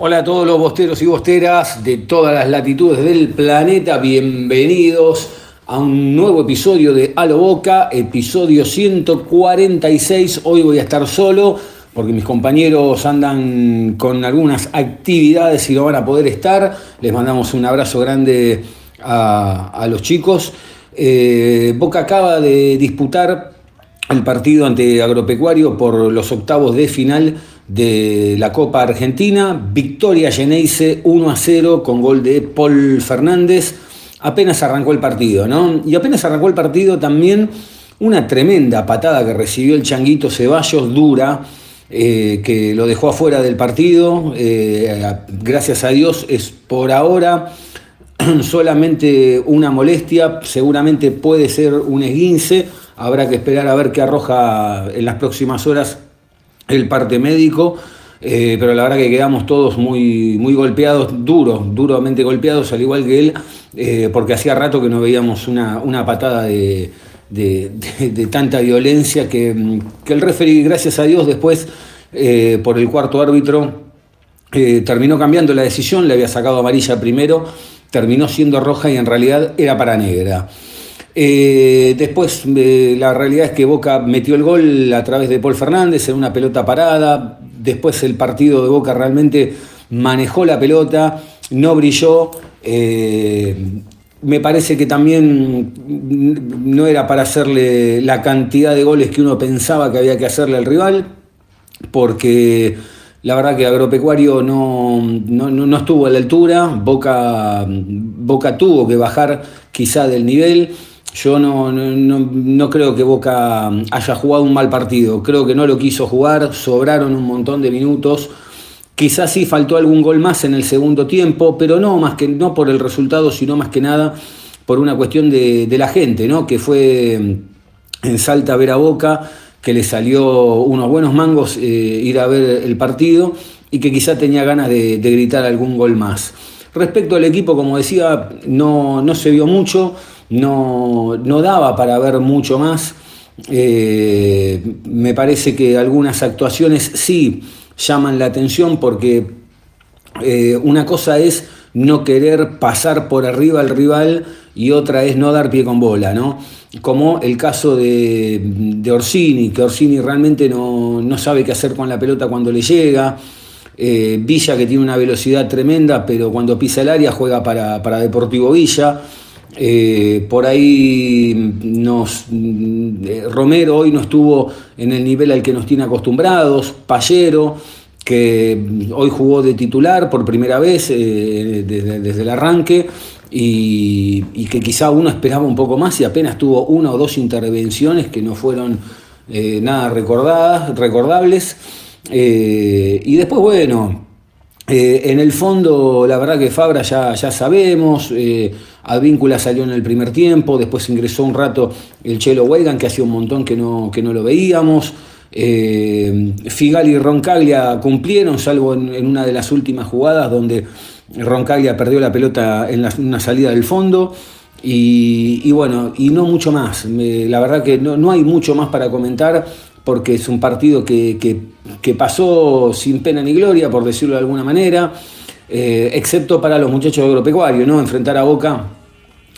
Hola a todos los bosteros y bosteras de todas las latitudes del planeta, bienvenidos a un nuevo episodio de A lo Boca, episodio 146. Hoy voy a estar solo porque mis compañeros andan con algunas actividades y no van a poder estar. Les mandamos un abrazo grande a, los chicos. Eh, Boca acaba de disputar el partido ante Agropecuario por los octavos de final de la Copa Argentina. Victoria Geneise 1 a 0 con gol de Paul Fernández. Apenas arrancó el partido, ¿no? Y apenas arrancó el partido también una tremenda patada que recibió el Changuito Ceballos, dura, eh, que lo dejó afuera del partido. Eh, gracias a Dios es por ahora solamente una molestia, seguramente puede ser un esguince. Habrá que esperar a ver qué arroja en las próximas horas el parte médico, eh, pero la verdad que quedamos todos muy, muy golpeados, duros, duramente golpeados, al igual que él, eh, porque hacía rato que no veíamos una, patada de, tanta violencia que, el referee, gracias a Dios, después, eh, por el cuarto árbitro, terminó cambiando la decisión, le había sacado amarilla primero, terminó siendo roja y en realidad era para negra. Eh, después, eh, la realidad es que Boca metió el gol a través de Paul Fernández en una pelota parada. Después, el partido de Boca realmente manejó la pelota, no brilló. Eh, me parece que también no era para hacerle la cantidad de goles que uno pensaba que había que hacerle al rival, porque la verdad que Agropecuario no, no, estuvo a la altura, Boca, Boca tuvo que bajar quizá del nivel. Yo no, no, creo que Boca haya jugado un mal partido, creo que no lo quiso jugar, sobraron un montón de minutos. Quizás sí faltó algún gol más en el segundo tiempo, pero no más que no por el resultado, sino más que nada por una cuestión de, la gente, ¿no? Que fue en Salta a ver a Boca, que le salió unos buenos mangos eh, ir a ver el partido y que quizá tenía ganas de, de, gritar algún gol más. Respecto al equipo, como decía, no, no se vio mucho no, no daba para ver mucho más. Eh, me parece que algunas actuaciones sí llaman la atención porque eh, una cosa es no querer pasar por arriba al rival y otra es no dar pie con bola, ¿no? Como el caso de, de Orsini, que Orsini realmente no, sabe qué hacer con la pelota cuando le llega. Eh, Villa que tiene una velocidad tremenda, pero cuando pisa el área juega para, para Deportivo Villa. Eh, por ahí nos, eh, Romero hoy no estuvo en el nivel al que nos tiene acostumbrados, Pallero, que hoy jugó de titular por primera vez eh, desde, el arranque y, que quizá uno esperaba un poco más y apenas tuvo una o dos intervenciones que no fueron nada recordadas, recordables. y después, bueno, en el fondo, la verdad que Fabra ya, ya sabemos, Advíncula salió en el primer tiempo, después ingresó un rato el Chelo Weigan, que hacía un montón que no, que no lo veíamos. Eh, Figal y Roncaglia cumplieron, salvo en, una de las últimas jugadas donde Roncaglia perdió la pelota en una salida del fondo. Y, bueno, y no mucho más. la verdad que no, hay mucho más para comentar porque es un partido que, pasó sin pena ni gloria, por decirlo de alguna manera, eh, excepto para los muchachos agropecuarios, ¿no? Enfrentar a Boca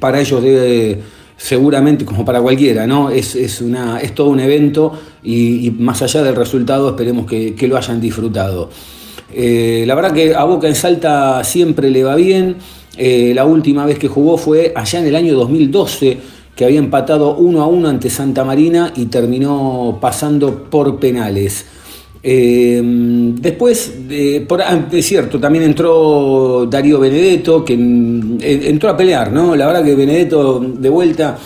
para ellos debe seguramente como para cualquiera, ¿no? Es, una, es todo un evento y, más allá del resultado esperemos que, lo hayan disfrutado. Eh, la verdad que a Boca en Salta siempre le va bien. Eh, la última vez que jugó fue allá en el año 2012, que había empatado 1 a 1 ante Santa Marina y terminó pasando por penales. Em, después, por, ah, es cierto, también entró Darío Benedetto, que entró a pelear, ¿no? La verdad que Benedetto de vuelta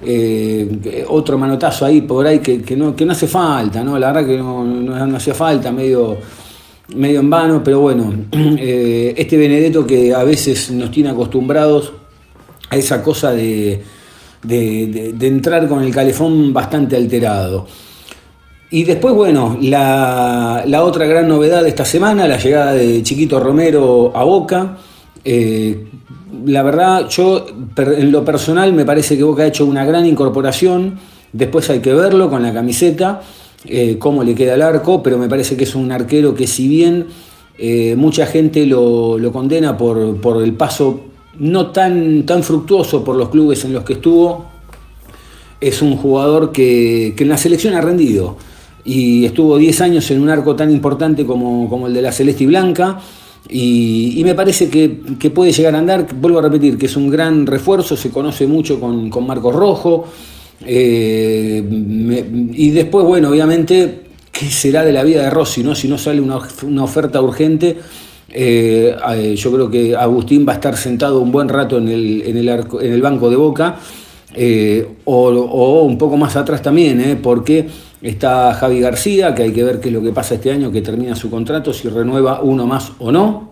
eh, otro manotazo ahí por ahí que, no, que no hace falta, ¿no? La verdad que no, no, hacía falta, medio, medio en vano, pero bueno, eh, este Benedetto que a veces nos tiene acostumbrados a esa cosa de, de, entrar con el calefón bastante alterado. Y después, bueno, la, la, otra gran novedad de esta semana, la llegada de Chiquito Romero a Boca. Eh, la verdad, yo en lo personal me parece que Boca ha hecho una gran incorporación. Después hay que verlo con la camiseta, eh, cómo le queda el arco, pero me parece que es un arquero que si bien eh, mucha gente lo, condena por, el paso no tan, tan fructuoso por los clubes en los que estuvo, es un jugador que, en la selección ha rendido y estuvo 10 años en un arco tan importante como, como el de la Celeste y Blanca y, me parece que, puede llegar a andar, vuelvo a repetir, que es un gran refuerzo, se conoce mucho con, con Marcos Rojo. Eh, y después, bueno, obviamente, ¿qué será de la vida de Rossi? No? Si no sale una, oferta urgente, eh, eh, yo creo que Agustín va a estar sentado un buen rato en el, en el, arco, en el banco de Boca, o, o, un poco más atrás también, porque Está Javi García, que hay que ver qué es lo que pasa este año, que termina su contrato, si renueva uno más o no.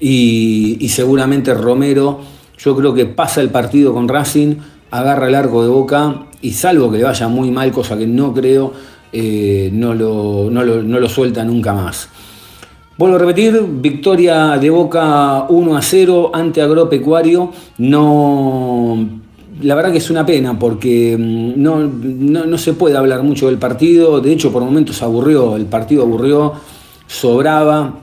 Y, seguramente Romero, yo creo que pasa el partido con Racing, agarra el arco de boca y salvo que le vaya muy mal, cosa que no creo, eh, no, lo, no, lo, no lo suelta nunca más. Vuelvo a repetir, victoria de Boca 1 a 0 ante Agropecuario. No la verdad que es una pena porque mm, no, se puede hablar mucho del partido, de hecho por momentos aburrió, el partido aburrió, sobraba,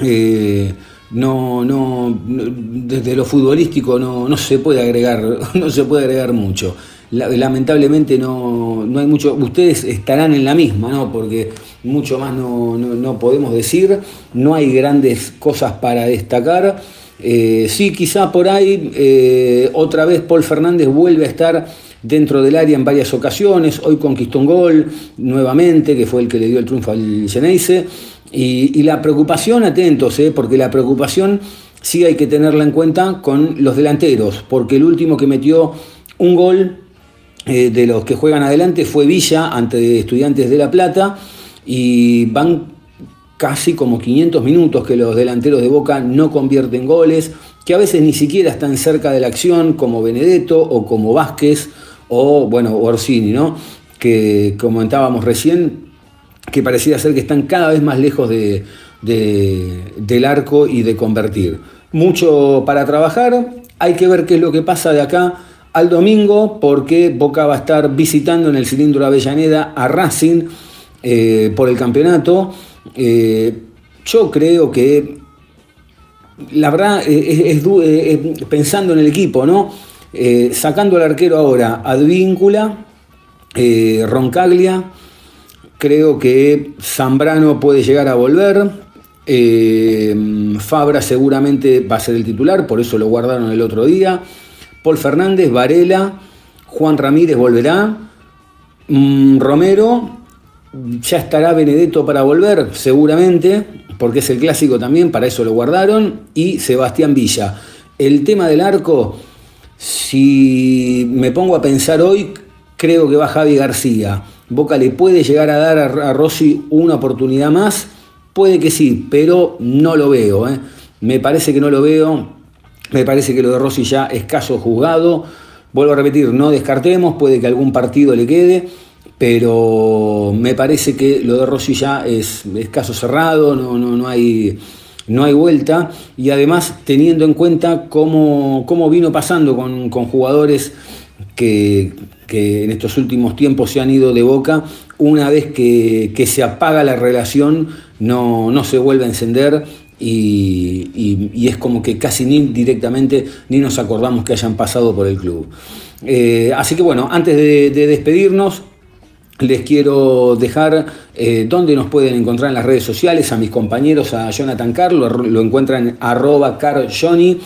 eh, no, no, desde lo futbolístico no, se puede agregar, no se puede agregar mucho. Lamentablemente no, hay mucho, ustedes estarán en la misma, ¿no? porque mucho más no podemos decir, no hay grandes cosas para destacar. Eh, sí, quizá por ahí eh, otra vez Paul Fernández vuelve a estar dentro del área en varias ocasiones. Hoy conquistó un gol nuevamente, que fue el que le dio el triunfo al Geneise. Y, la preocupación, atentos, eh, porque la preocupación sí hay que tenerla en cuenta con los delanteros, porque el último que metió un gol de los que juegan adelante fue Villa ante Estudiantes de La Plata y van casi como 500 minutos que los delanteros de Boca no convierten goles, que a veces ni siquiera están cerca de la acción, como Benedetto o como Vázquez o, bueno, Orsini, ¿no? Que comentábamos recién, que parecía ser que están cada vez más lejos de, del arco y de convertir. Mucho para trabajar, hay que ver qué es lo que pasa de acá al domingo, porque Boca va a estar visitando en el cilindro Avellaneda a Racing eh, por el campeonato. Eh, yo creo que, la verdad, eh, es, pensando en el equipo, ¿no? sacando al arquero ahora, Advíncula, Roncaglia, creo que Zambrano puede llegar a volver. Fabra seguramente va a ser el titular, por eso lo guardaron el otro día. Paul Fernández, Varela, Juan Ramírez volverá. Mm, Romero ya estará Benedetto para volver, seguramente, porque es el clásico también, para eso lo guardaron, y Sebastián Villa. El tema del arco, si me pongo a pensar hoy, creo que va Javi García. Boca le puede llegar a dar a, Rossi una oportunidad más, puede que sí, pero no lo veo. ¿eh? Me parece que no lo veo, me parece que lo de Rossi ya es caso juzgado. Vuelvo a repetir, no descartemos, puede que algún partido le quede pero me parece que lo de Rossi ya es, caso cerrado, no, no, no, hay, no hay vuelta, y además teniendo en cuenta cómo, cómo vino pasando con, jugadores que, en estos últimos tiempos se han ido de boca, una vez que, se apaga la relación no, no se vuelve a encender y, es como que casi ni directamente ni nos acordamos que hayan pasado por el club. Eh, así que bueno, antes de despedirnos, les quiero dejar eh, dónde nos pueden encontrar en las redes sociales, a mis compañeros, a Jonathan Carlo, lo encuentran en arroba carjohnny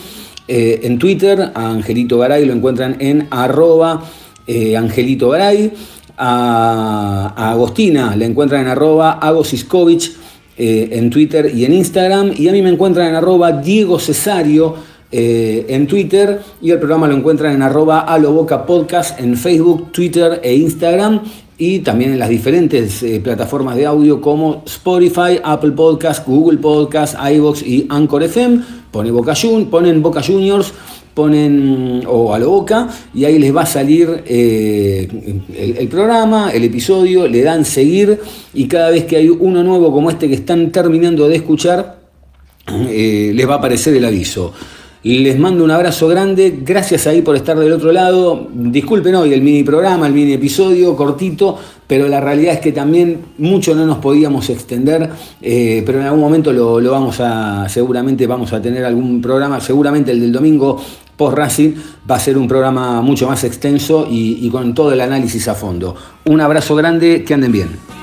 eh, en Twitter, a Angelito Garay lo encuentran en arroba eh, Angelito Garay, a, Agostina la encuentran en arroba Agosiskovich en Twitter y en Instagram, y a mí me encuentran en arroba Diego Cesario eh, en Twitter. Y el programa lo encuentran en arroba aloboca podcast en Facebook, Twitter e Instagram y también en las diferentes eh, plataformas de audio como Spotify, Apple Podcast, Google Podcast, iVoox y Anchor FM. Boca ponen Boca Juniors, ponen o a lo Boca y ahí les va a salir eh, el, programa, el episodio, le dan seguir y cada vez que hay uno nuevo como este que están terminando de escuchar, les va a aparecer el aviso. Les mando un abrazo grande, gracias ahí por estar del otro lado. Disculpen hoy el mini programa, el mini episodio cortito, pero la realidad es que también mucho no nos podíamos extender, eh, pero en algún momento lo, vamos a, seguramente vamos a tener algún programa, seguramente el del domingo post Racing va a ser un programa mucho más extenso y con todo el análisis a fondo. Un abrazo grande, que anden bien.